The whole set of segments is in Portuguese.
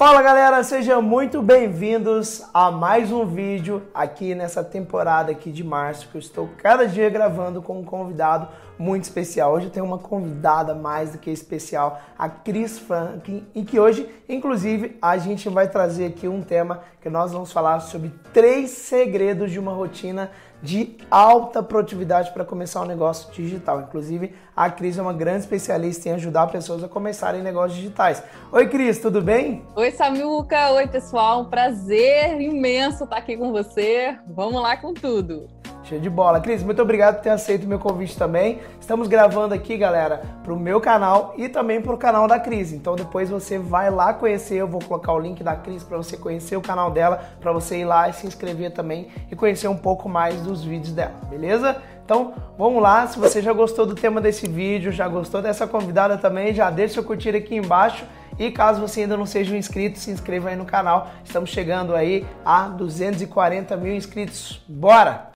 Fala galera, sejam muito bem-vindos a mais um vídeo aqui nessa temporada aqui de março que eu estou cada dia gravando com um convidado muito especial. Hoje eu tenho uma convidada mais do que especial, a Cris Franklin, e que hoje, inclusive, a gente vai trazer aqui um tema que nós vamos falar sobre três segredos de uma rotina de alta produtividade para começar um negócio digital. Inclusive, a Cris é uma grande especialista em ajudar pessoas a começarem negócios digitais. Oi, Cris, tudo bem? Oi, Samuca. Oi, pessoal. Um prazer imenso estar aqui com você. Vamos lá com tudo. Show de bola. Cris, muito obrigado por ter aceito o meu convite também. Estamos gravando aqui, galera, para o meu canal e também para o canal da Cris. Então depois você vai lá conhecer, eu vou colocar o link da Cris para você conhecer o canal dela, para você ir lá e se inscrever também e conhecer um pouco mais dos vídeos dela, beleza? Então, vamos lá. Se você já gostou do tema desse vídeo, já gostou dessa convidada também, já deixa seu curtir aqui embaixo. E caso você ainda não seja um inscrito, se inscreva aí no canal. Estamos chegando aí a 240 mil inscritos. Bora!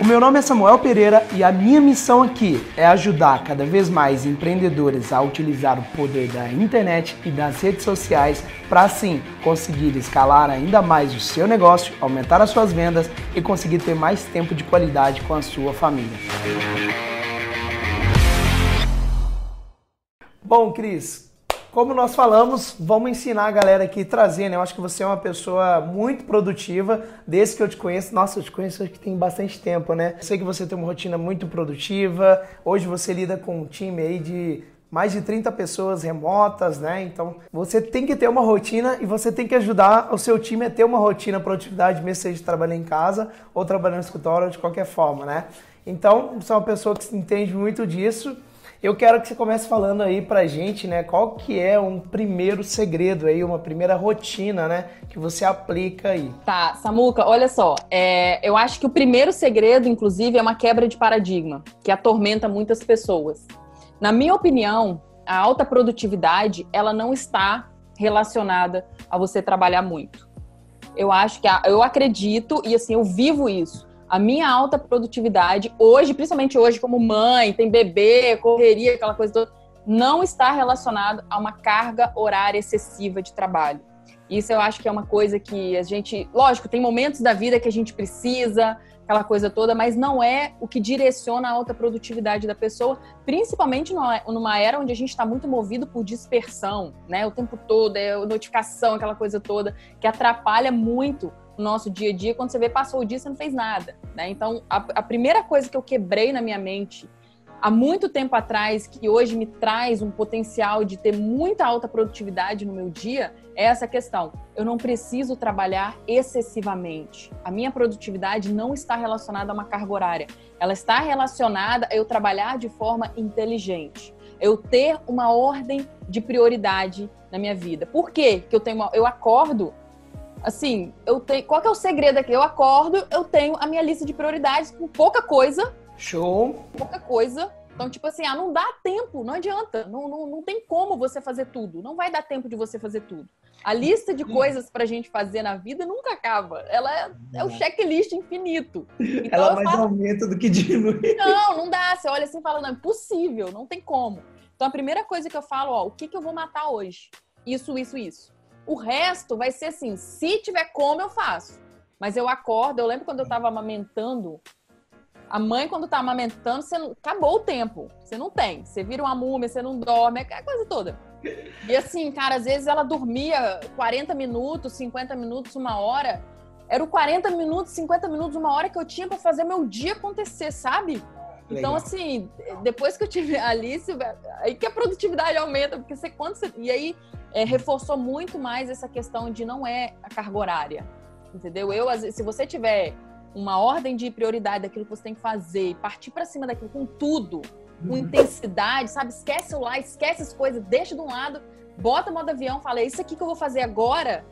O meu nome é Samuel Pereira e a minha missão aqui é ajudar cada vez mais empreendedores a utilizar o poder da internet e das redes sociais para assim conseguir escalar ainda mais o seu negócio, aumentar as suas vendas e conseguir ter mais tempo de qualidade com a sua família. Bom, Cris, como nós falamos, vamos ensinar a galera aqui trazendo. Eu acho que você é uma pessoa muito produtiva, desde que eu te conheço. Nossa, eu te conheço que tem bastante tempo, né? Eu sei que você tem uma rotina muito produtiva. Hoje você lida com um time aí de mais de 30 pessoas remotas, né? Então você tem que ter uma rotina e você tem que ajudar o seu time a ter uma rotina produtividade, mesmo seja trabalhando em casa ou trabalhando no escritório, de qualquer forma, né? Então, você é uma pessoa que entende muito disso. Eu quero que você comece falando aí pra gente, né, qual que é um primeiro segredo aí, uma primeira rotina, né, que você aplica aí. Tá, Samuca, olha só, é, eu acho que o primeiro segredo, inclusive, é uma quebra de paradigma, que atormenta muitas pessoas. Na minha opinião, a alta produtividade, ela não está relacionada a você trabalhar muito. Eu acho que, a, eu acredito, e assim, eu vivo isso, a minha alta produtividade, hoje, principalmente hoje, como mãe, tem bebê, correria, aquela coisa toda, não está relacionado a uma carga horária excessiva de trabalho. Isso eu acho que é uma coisa que a gente, lógico, tem momentos da vida que a gente precisa, aquela coisa toda, mas não é o que direciona a alta produtividade da pessoa, principalmente numa era onde a gente está muito movido por dispersão, né? O tempo todo, é notificação, aquela coisa toda, que atrapalha muito no nosso dia a dia, quando você vê, passou o dia, você não fez nada, né? Então, a, a primeira coisa que eu quebrei na minha mente há muito tempo atrás, que hoje me traz um potencial de ter muita alta produtividade no meu dia, é essa questão. Eu não preciso trabalhar excessivamente. A minha produtividade não está relacionada a uma carga horária. Ela está relacionada a eu trabalhar de forma inteligente. Eu ter uma ordem de prioridade na minha vida. Por quê? que eu tenho uma, eu acordo assim, eu tenho. Qual que é o segredo aqui? Eu acordo, eu tenho a minha lista de prioridades com pouca coisa. Show! Pouca coisa. Então, tipo assim, ah, não dá tempo, não adianta. Não, não, não tem como você fazer tudo. Não vai dar tempo de você fazer tudo. A lista de coisas pra gente fazer na vida nunca acaba. Ela é, é o checklist infinito. Então, Ela mais falo, aumenta do que diminui. Não, não dá. Você olha assim e fala, não, é impossível, não tem como. Então, a primeira coisa que eu falo, ó, o que, que eu vou matar hoje? Isso, isso, isso. O resto vai ser assim, se tiver como, eu faço. Mas eu acordo, eu lembro quando eu tava amamentando, a mãe, quando tá amamentando, você não... acabou o tempo. Você não tem. Você vira uma múmia, você não dorme, é coisa toda. E assim, cara, às vezes ela dormia 40 minutos, 50 minutos, uma hora. Era o 40 minutos, 50 minutos, uma hora que eu tinha para fazer meu dia acontecer, sabe? Então, assim, depois que eu tive a Alice, aí que a produtividade aumenta, porque você quando você. E aí é, reforçou muito mais essa questão de não é a carga horária. Entendeu? Eu, se você tiver uma ordem de prioridade daquilo que você tem que fazer e partir para cima daquilo com tudo, com uhum. intensidade, sabe? Esquece o lá, esquece as coisas, deixa de um lado, bota modo avião, fala, isso aqui que eu vou fazer agora,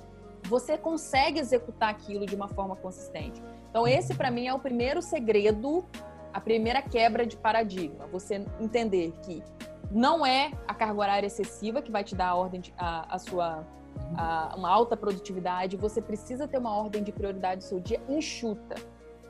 você consegue executar aquilo de uma forma consistente. Então, esse para mim é o primeiro segredo a primeira quebra de paradigma. Você entender que não é a carga horária excessiva que vai te dar a ordem de, a, a sua a, uma alta produtividade. Você precisa ter uma ordem de prioridade do seu dia enxuta.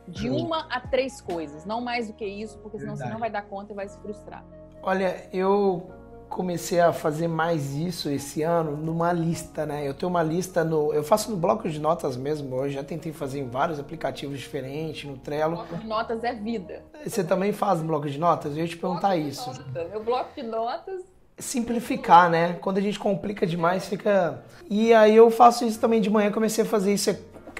De uma a três coisas, não mais do que isso, porque senão Verdade. você não vai dar conta e vai se frustrar. Olha, eu comecei a fazer mais isso esse ano numa lista, né? Eu tenho uma lista no. Eu faço no bloco de notas mesmo. Eu já tentei fazer em vários aplicativos diferentes, no Trello. Bloco de notas é vida. Você também faz no bloco de notas? Eu ia te perguntar bloco isso. Nota. Meu bloco de notas. Simplificar, né? Quando a gente complica demais, fica. E aí eu faço isso também de manhã, comecei a fazer isso.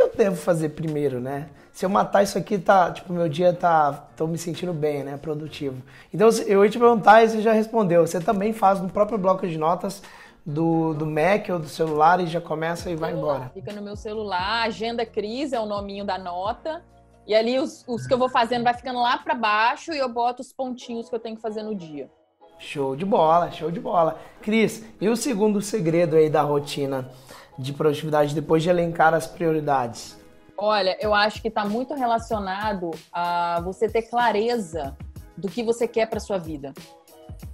O que eu devo fazer primeiro, né? se eu matar isso aqui, tá, tipo, meu dia tá, tô me sentindo bem, né, produtivo. Então, eu ia te perguntar e você já respondeu. Você também faz no próprio bloco de notas do, do Mac ou do celular e já começa e vai embora. Fica no meu celular, Agenda Cris é o nominho da nota. E ali os, os que eu vou fazendo vai ficando lá para baixo e eu boto os pontinhos que eu tenho que fazer no dia. Show de bola, show de bola. Cris, e o segundo segredo aí da rotina de produtividade depois de elencar as prioridades? Olha, eu acho que está muito relacionado a você ter clareza do que você quer para sua vida.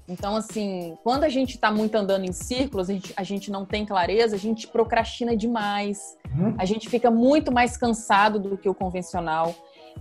Então, assim, quando a gente está muito andando em círculos, a gente, a gente não tem clareza, a gente procrastina demais, uhum. a gente fica muito mais cansado do que o convencional.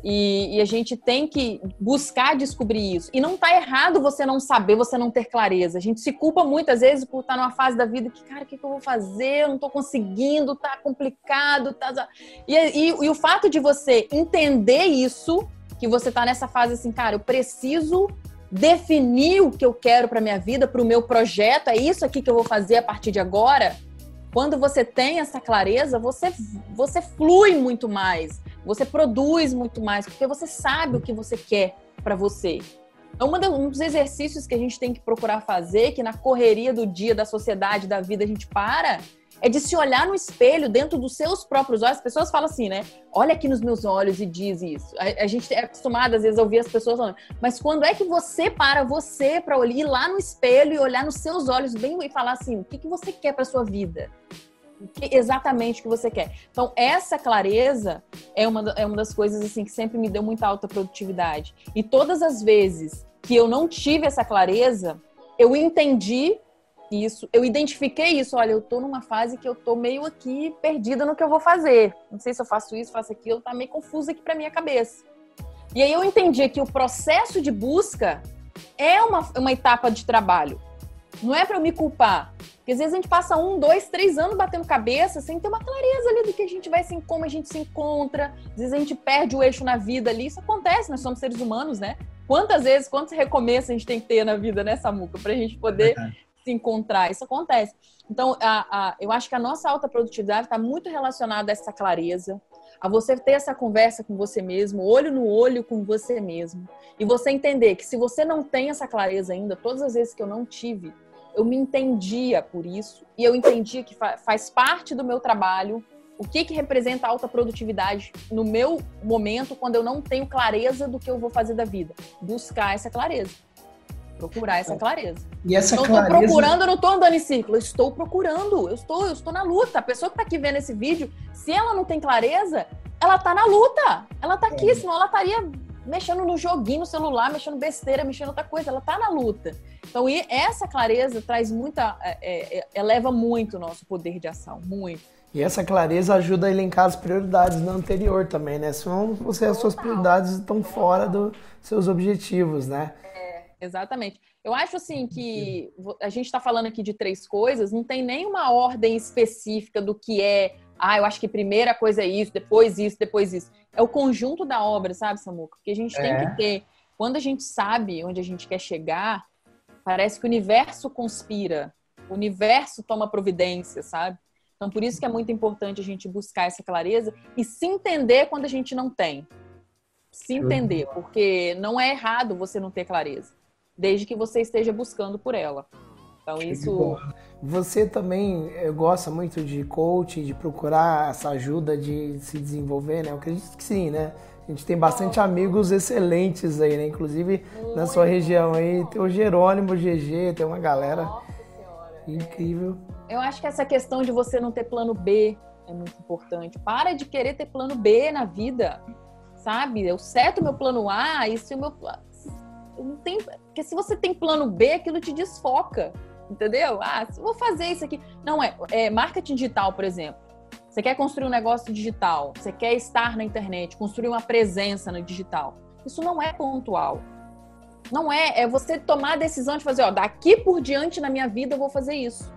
E, e, a gente tem que buscar descobrir isso. E não está errado você não saber, você não ter clareza. A gente se culpa muitas vezes por estar tá numa fase da vida que, cara, o que, que eu vou fazer? Eu não estou conseguindo, tá complicado. Tá... E, e, e o fato de você entender isso, que você está nessa fase assim, cara, eu preciso definir o que eu quero para minha vida, para o meu projeto, é isso aqui que eu vou fazer a partir de agora. Quando você tem essa clareza, você, você flui muito mais você produz muito mais, porque você sabe o que você quer para você. Então, um dos exercícios que a gente tem que procurar fazer, que na correria do dia, da sociedade, da vida, a gente para, é de se olhar no espelho, dentro dos seus próprios olhos. As pessoas falam assim, né? Olha aqui nos meus olhos e diz isso. A, a gente é acostumado, às vezes, a ouvir as pessoas falando, mas quando é que você para você para ir lá no espelho e olhar nos seus olhos bem e falar assim, o que, que você quer para sua vida? Exatamente o que você quer. Então, essa clareza é uma, é uma das coisas assim que sempre me deu muita alta produtividade. E todas as vezes que eu não tive essa clareza, eu entendi isso, eu identifiquei isso. Olha, eu tô numa fase que eu tô meio aqui perdida no que eu vou fazer. Não sei se eu faço isso, faço aquilo, tá meio confuso aqui para minha cabeça. E aí eu entendi que o processo de busca é uma, uma etapa de trabalho. Não é para eu me culpar. Porque às vezes a gente passa um, dois, três anos batendo cabeça sem ter uma clareza ali do que a gente vai, assim, como a gente se encontra. Às vezes a gente perde o eixo na vida ali. Isso acontece, nós somos seres humanos, né? Quantas vezes, quantos recomeços a gente tem que ter na vida, né, Samuca? Pra gente poder é se encontrar. Isso acontece. Então, a, a, eu acho que a nossa alta produtividade está muito relacionada a essa clareza, a você ter essa conversa com você mesmo, olho no olho com você mesmo, e você entender que se você não tem essa clareza ainda, todas as vezes que eu não tive, eu me entendia por isso e eu entendia que faz parte do meu trabalho o que, que representa alta produtividade no meu momento quando eu não tenho clareza do que eu vou fazer da vida. Buscar essa clareza. Procurar essa clareza. E essa não clareza... estou procurando, eu não estou andando em círculo, eu estou procurando, eu estou, eu estou na luta. A pessoa que está aqui vendo esse vídeo, se ela não tem clareza, ela está na luta. Ela está aqui, é. senão ela estaria mexendo no joguinho no celular, mexendo besteira, mexendo outra coisa. Ela está na luta. Então, essa clareza traz muita, é, é, é, eleva muito o nosso poder de ação, muito. E essa clareza ajuda a elencar as prioridades no anterior também, né? Senão você, as suas prioridades estão fora dos seus objetivos, né? É, exatamente. Eu acho assim que a gente está falando aqui de três coisas, não tem nenhuma ordem específica do que é. Ah, eu acho que primeira coisa é isso, depois isso, depois isso. É o conjunto da obra, sabe, Samuca? Porque a gente é. tem que ter. Quando a gente sabe onde a gente quer chegar, Parece que o universo conspira, o universo toma providência, sabe? Então, por isso que é muito importante a gente buscar essa clareza e se entender quando a gente não tem. Se entender, porque não é errado você não ter clareza, desde que você esteja buscando por ela. Então, isso. Você também eh, gosta muito de coaching, de procurar essa ajuda de se desenvolver, né? Eu acredito que sim, né? A gente tem bastante amigos excelentes aí, né? Inclusive na sua região aí tem o Jerônimo, o GG, tem uma galera incrível. Eu acho que essa questão de você não ter plano B é muito importante. Para de querer ter plano B na vida, sabe? Eu seto meu plano A e se o meu não tem, porque se você tem plano B, aquilo te desfoca, entendeu? Ah, vou fazer isso aqui. Não é, é marketing digital, por exemplo. Você quer construir um negócio digital, você quer estar na internet, construir uma presença no digital. Isso não é pontual. Não é, é você tomar a decisão de fazer, ó, daqui por diante na minha vida eu vou fazer isso.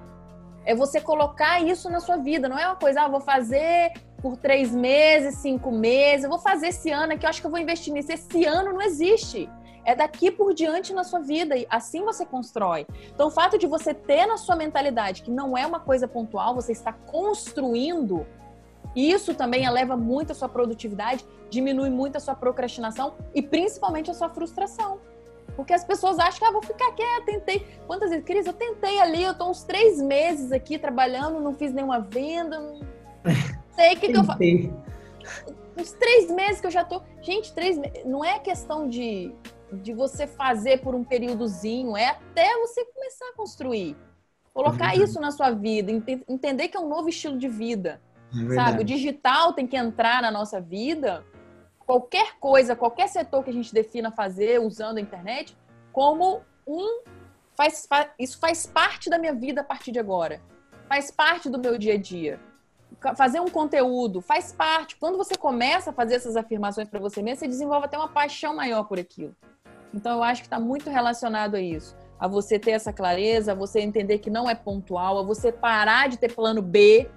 É você colocar isso na sua vida, não é uma coisa, ah, vou fazer por três meses, cinco meses, eu vou fazer esse ano aqui, eu acho que eu vou investir nisso. Esse ano não existe. É daqui por diante na sua vida e assim você constrói. Então, o fato de você ter na sua mentalidade que não é uma coisa pontual, você está construindo, isso também eleva muito a sua produtividade, diminui muito a sua procrastinação e principalmente a sua frustração. Porque as pessoas acham que ah, vou ficar quieta, tentei. Quantas vezes, Cris, eu tentei ali, eu tô uns três meses aqui trabalhando, não fiz nenhuma venda, não sei o que, que eu faço. Uns três meses que eu já tô. Gente, três meses. Não é questão de, de você fazer por um períodozinho, é até você começar a construir. Colocar uhum. isso na sua vida, ent entender que é um novo estilo de vida. É sabe? O digital tem que entrar na nossa vida qualquer coisa, qualquer setor que a gente defina fazer usando a internet, como um. Faz, faz, isso faz parte da minha vida a partir de agora. Faz parte do meu dia a dia. Fazer um conteúdo faz parte. Quando você começa a fazer essas afirmações para você mesmo, você desenvolve até uma paixão maior por aquilo. Então, eu acho que está muito relacionado a isso. A você ter essa clareza, a você entender que não é pontual, a você parar de ter plano B,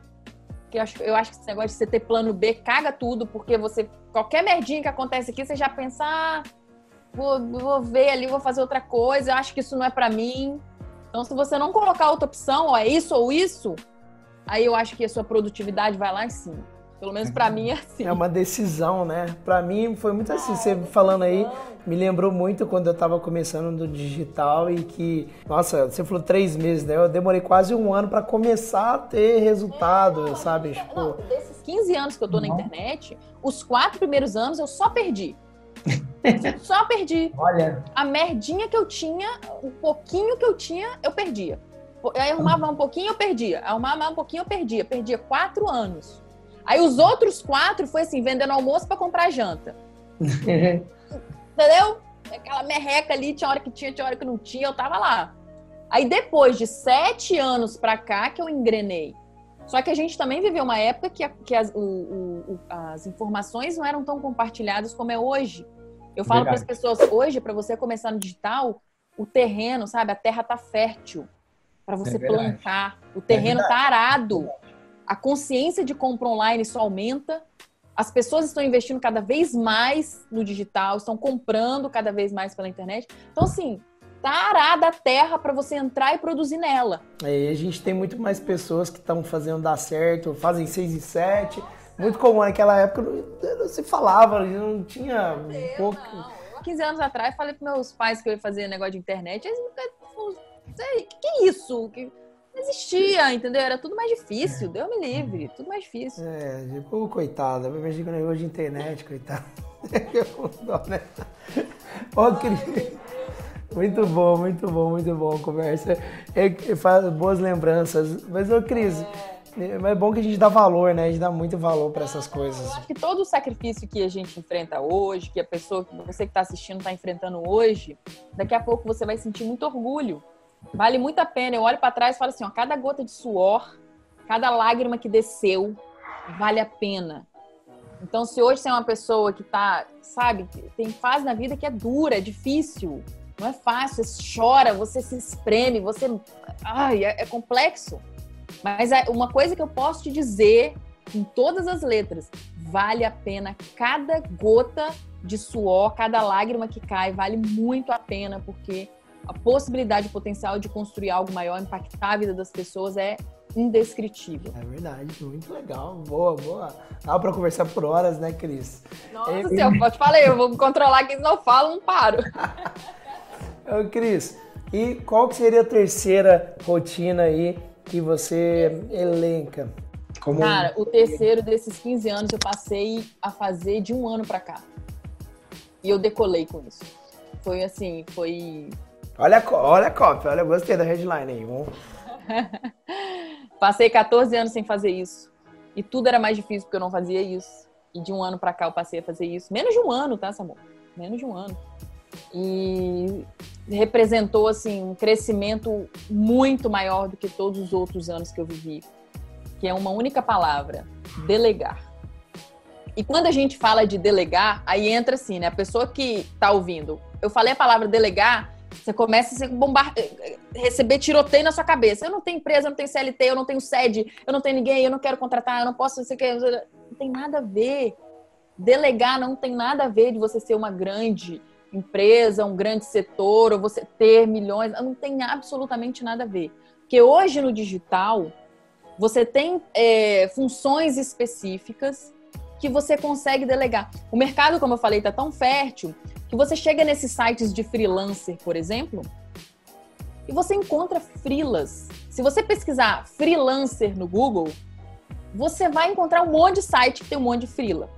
que eu acho, eu acho que esse negócio de você ter plano B caga tudo, porque você. Qualquer merdinha que acontece aqui, você já pensa, ah, vou, vou ver ali, vou fazer outra coisa, eu acho que isso não é para mim. Então, se você não colocar outra opção, ó, é isso ou isso, aí eu acho que a sua produtividade vai lá em cima. Pelo menos para mim é assim. É uma decisão, né? Para mim foi muito assim. Você falando aí, me lembrou muito quando eu tava começando no digital e que, nossa, você falou três meses, né? Eu demorei quase um ano para começar a ter resultado, é, sabe? Tipo... Não, desses 15 anos que eu tô na internet, os quatro primeiros anos eu só perdi. só perdi. Olha. A merdinha que eu tinha, o pouquinho que eu tinha, eu perdia. Aí arrumava um pouquinho, eu perdia. Arrumava um pouquinho, eu perdia. Perdia quatro anos. Aí os outros quatro foi assim, vendendo almoço para comprar janta. Entendeu? Aquela merreca ali, tinha hora que tinha, tinha hora que não tinha, eu tava lá. Aí depois de sete anos pra cá que eu engrenei. Só que a gente também viveu uma época que, a, que as, o, o, as, informações não eram tão compartilhadas como é hoje. Eu falo para as pessoas, hoje, para você começar no digital, o terreno, sabe? A terra tá fértil para você é plantar. O terreno é tá arado a consciência de compra online só aumenta, as pessoas estão investindo cada vez mais no digital, estão comprando cada vez mais pela internet. Então, assim, tá arada a terra para você entrar e produzir nela. É, a gente tem muito mais pessoas que estão fazendo dar certo, fazem seis e sete. Muito comum naquela época, não, não se falava, não tinha um pouco. Não. 15 anos atrás, falei para meus pais que eu ia fazer negócio de internet, eles sei, que, que é isso? Que, não existia, entendeu? Era tudo mais difícil. Deus me livre, tudo mais difícil. É, tipo, coitada, eu imagino que negócio de internet, coitado. né? Ô, Cris. Muito bom, muito bom, muito bom a conversa. É, faz boas lembranças. Mas, ô, Cris, é bom que a gente dá valor, né? A gente dá muito valor para essas coisas. Eu acho que todo o sacrifício que a gente enfrenta hoje, que a pessoa, você que está assistindo está enfrentando hoje, daqui a pouco você vai sentir muito orgulho Vale muito a pena. Eu olho para trás e falo assim: ó, cada gota de suor, cada lágrima que desceu, vale a pena. Então, se hoje você é uma pessoa que tá, sabe, tem fase na vida que é dura, é difícil, não é fácil, você chora, você se espreme, você. Ai, é, é complexo. Mas é uma coisa que eu posso te dizer, em todas as letras, vale a pena cada gota de suor, cada lágrima que cai, vale muito a pena, porque a possibilidade, o potencial de construir algo maior, impactar a vida das pessoas é indescritível. É verdade, muito legal. Boa, boa. Dá pra conversar por horas, né, Cris? Nossa é... senhora, eu te falei, eu vou me controlar que não falo, não paro. Ô, Cris, e qual que seria a terceira rotina aí que você elenca? Como... Cara, o terceiro desses 15 anos eu passei a fazer de um ano para cá. E eu decolei com isso. Foi assim, foi Olha, olha a cópia, olha, gostei da headline aí. Vamos... Passei 14 anos sem fazer isso. E tudo era mais difícil porque eu não fazia isso. E de um ano para cá eu passei a fazer isso. Menos de um ano, tá, Samuel? Menos de um ano. E representou, assim, um crescimento muito maior do que todos os outros anos que eu vivi. Que é uma única palavra: delegar. E quando a gente fala de delegar, aí entra assim, né? A pessoa que tá ouvindo, eu falei a palavra delegar, você começa a bombar... receber tiroteio na sua cabeça. Eu não tenho empresa, eu não tenho CLT, eu não tenho sede, eu não tenho ninguém, eu não quero contratar, eu não posso, não que. Não tem nada a ver. Delegar não tem nada a ver de você ser uma grande empresa, um grande setor, ou você ter milhões. Não tem absolutamente nada a ver. Porque hoje no digital, você tem é, funções específicas que você consegue delegar. O mercado, como eu falei, está tão fértil que você chega nesses sites de freelancer, por exemplo, e você encontra freelas. Se você pesquisar freelancer no Google, você vai encontrar um monte de site que tem um monte de freela.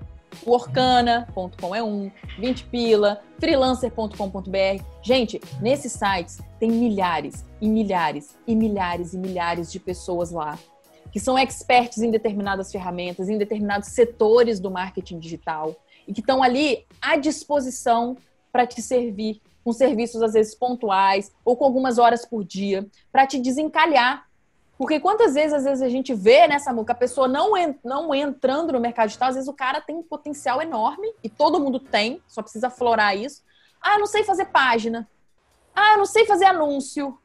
O Orkana.com é um, 20 pila, freelancer.com.br. Gente, nesses sites tem milhares e milhares e milhares e milhares de pessoas lá que são experts em determinadas ferramentas, em determinados setores do marketing digital e que estão ali à disposição para te servir com serviços às vezes pontuais ou com algumas horas por dia para te desencalhar. Porque quantas vezes às vezes a gente vê nessa música a pessoa não, não entrando no mercado digital, às vezes o cara tem um potencial enorme e todo mundo tem, só precisa florar isso. Ah, eu não sei fazer página. Ah, eu não sei fazer anúncio.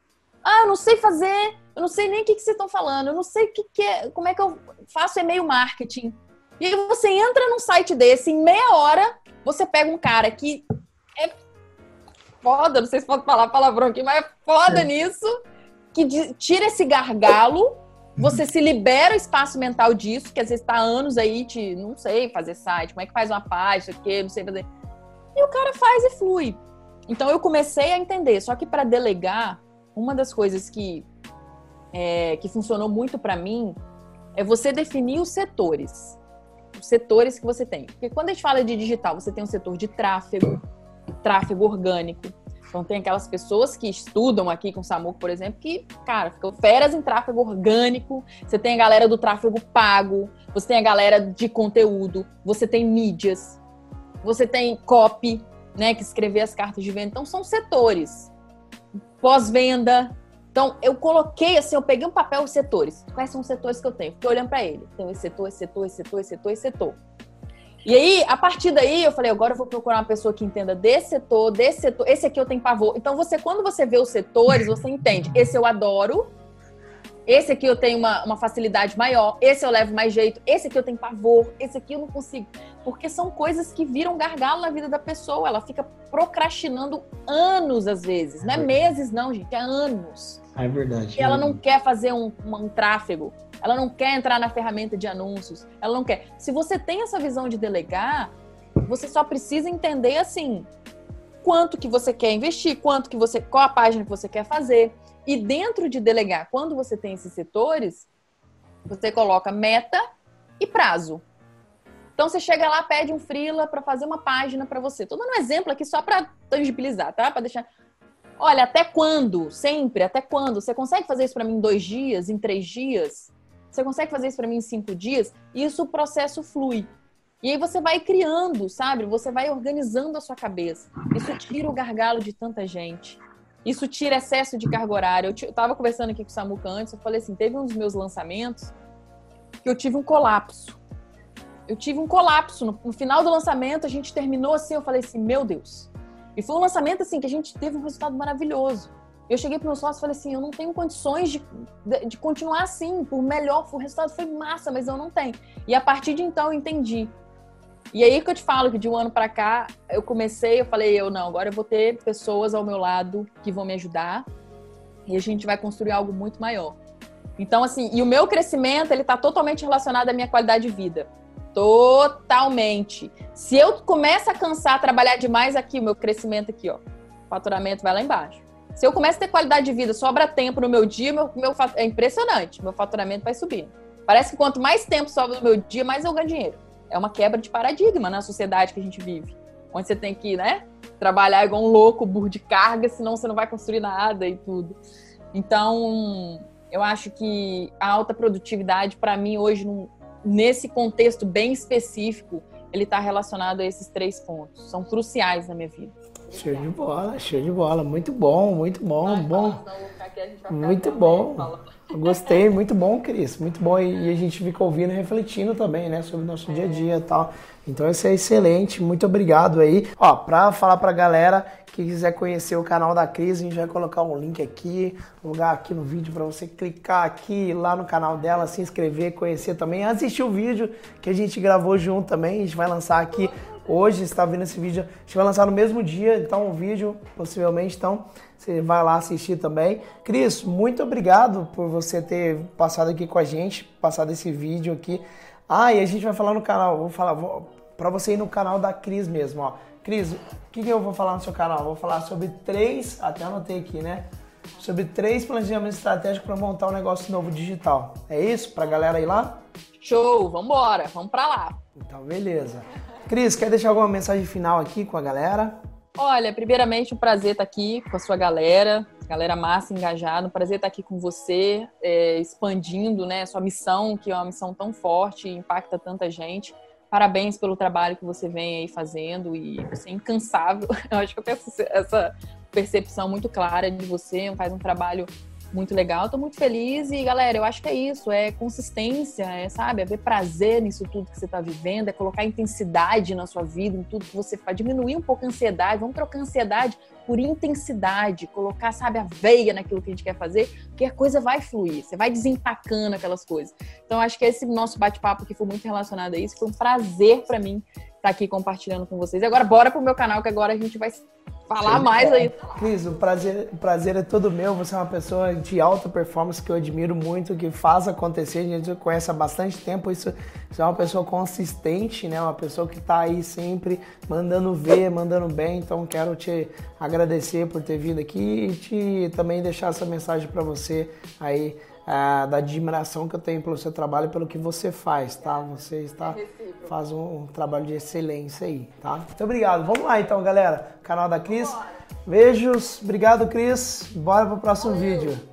Ah, eu não sei fazer eu não sei nem o que, que vocês estão falando, eu não sei o que, que é, como é que eu faço e-mail marketing. E aí você entra num site desse, em meia hora, você pega um cara que é foda, não sei se pode falar palavrão aqui, mas é foda é. nisso, que tira esse gargalo, você se libera o espaço mental disso, que às vezes tá anos aí, te, não sei fazer site, como é que faz uma página, que não sei fazer. E o cara faz e flui. Então eu comecei a entender, só que para delegar, uma das coisas que é, que funcionou muito para mim é você definir os setores. Os setores que você tem. Porque quando a gente fala de digital, você tem um setor de tráfego, tráfego orgânico. Então tem aquelas pessoas que estudam aqui com o Samuco, por exemplo, que, cara, ficam feras em tráfego orgânico. Você tem a galera do tráfego pago, você tem a galera de conteúdo, você tem mídias, você tem copy, né, que escrever as cartas de venda. Então são setores. Pós-venda, então, eu coloquei assim, eu peguei um papel os setores. Quais são os setores que eu tenho? Fiquei olhando para ele. Tem esse setor, esse setor, esse setor, esse setor, esse setor. E aí, a partir daí, eu falei, agora eu vou procurar uma pessoa que entenda desse setor, desse setor. Esse aqui eu tenho pavor. Então, você, quando você vê os setores, você entende. Esse eu adoro. Esse aqui eu tenho uma, uma facilidade maior. Esse eu levo mais jeito. Esse aqui eu tenho pavor. Esse aqui eu não consigo. Porque são coisas que viram gargalo na vida da pessoa. Ela fica procrastinando anos, às vezes. Não é meses, não, gente. É anos. É verdade. E ela não quer fazer um, um tráfego, ela não quer entrar na ferramenta de anúncios, ela não quer. Se você tem essa visão de delegar, você só precisa entender assim quanto que você quer investir, quanto que você, qual a página que você quer fazer. E dentro de delegar, quando você tem esses setores, você coloca meta e prazo. Então você chega lá, pede um freela para fazer uma página para você. Tô dando um exemplo aqui só para tangibilizar, tá? Para deixar Olha, até quando? Sempre, até quando? Você consegue fazer isso para mim em dois dias, em três dias? Você consegue fazer isso para mim em cinco dias? Isso o processo flui. E aí você vai criando, sabe? Você vai organizando a sua cabeça. Isso tira o gargalo de tanta gente. Isso tira excesso de carga horária. Eu, eu tava conversando aqui com o Samuca antes, eu falei assim, teve um dos meus lançamentos que eu tive um colapso. Eu tive um colapso. No, no final do lançamento, a gente terminou assim, eu falei assim, meu Deus, e foi um lançamento assim que a gente teve um resultado maravilhoso. Eu cheguei para o meu sócio e falei assim: eu não tenho condições de, de, de, continuar assim, por melhor, o resultado foi massa, mas eu não tenho. E a partir de então eu entendi. E aí que eu te falo que de um ano para cá eu comecei, eu falei: eu não, agora eu vou ter pessoas ao meu lado que vão me ajudar e a gente vai construir algo muito maior. Então, assim, e o meu crescimento, ele está totalmente relacionado à minha qualidade de vida. Totalmente. Se eu começo a cansar, a trabalhar demais aqui, o meu crescimento aqui, ó, faturamento vai lá embaixo. Se eu começo a ter qualidade de vida, sobra tempo no meu dia, meu, meu é impressionante, meu faturamento vai subindo. Parece que quanto mais tempo sobra no meu dia, mais eu ganho dinheiro. É uma quebra de paradigma na sociedade que a gente vive. Onde você tem que, né, trabalhar igual um louco, burro de carga, senão você não vai construir nada e tudo. Então, eu acho que a alta produtividade, para mim, hoje, não, nesse contexto bem específico, ele está relacionado a esses três pontos. São cruciais na minha vida. Show de bola, show de bola. Muito bom, muito bom, bom. muito bom. Gostei, muito bom, Cris. Muito bom. E a gente fica ouvindo e refletindo também, né? Sobre o nosso dia a dia e tal. Então isso é excelente, muito obrigado aí. Ó, pra falar pra galera que quiser conhecer o canal da Cris, a gente vai colocar um link aqui, lugar aqui no vídeo para você clicar aqui lá no canal dela, se inscrever, conhecer também, assistir o vídeo que a gente gravou junto também. A gente vai lançar aqui hoje, está vendo esse vídeo, a gente vai lançar no mesmo dia, então o vídeo possivelmente, então você vai lá assistir também. Cris, muito obrigado por você ter passado aqui com a gente, passado esse vídeo aqui. Ah, e a gente vai falar no canal, vou falar, vou, pra você ir no canal da Cris mesmo, ó. Cris, o que, que eu vou falar no seu canal? Vou falar sobre três, até anotei aqui, né? Sobre três planejamentos estratégicos para montar um negócio novo digital. É isso? Pra galera ir lá? Show, vambora, vamos pra lá. Então, beleza. Cris, quer deixar alguma mensagem final aqui com a galera? Olha, primeiramente, um prazer estar aqui com a sua galera, galera massa, engajada. Um prazer estar aqui com você, é, expandindo né, sua missão, que é uma missão tão forte e impacta tanta gente. Parabéns pelo trabalho que você vem aí fazendo e você é incansável. Eu acho que eu tenho essa percepção muito clara de você, faz um trabalho muito legal. Tô muito feliz e, galera, eu acho que é isso, é consistência, é, sabe, é ver prazer nisso tudo que você tá vivendo, é colocar intensidade na sua vida, em tudo que você faz, diminuir um pouco a ansiedade, vamos trocar ansiedade por intensidade, colocar, sabe, a veia naquilo que a gente quer fazer, porque a coisa vai fluir, você vai desempacando aquelas coisas. Então, acho que esse nosso bate-papo aqui foi muito relacionado a isso, foi um prazer para mim estar aqui compartilhando com vocês. E agora, bora pro meu canal, que agora a gente vai falar Sim. mais aí. Cris, o prazer, o prazer é todo meu. Você é uma pessoa de alta performance que eu admiro muito, que faz acontecer. A gente conhece há bastante tempo. Isso, você é uma pessoa consistente, né? Uma pessoa que está aí sempre mandando ver, mandando bem. Então, quero te agradecer por ter vindo aqui e te também deixar essa mensagem para você aí da admiração que eu tenho pelo seu trabalho e pelo que você faz, tá? Você está, faz um, um, trabalho de excelência aí, tá? Muito obrigado. Vamos lá então, galera. Canal da Cris. Beijos. Obrigado, Cris. Bora pro próximo Valeu. vídeo.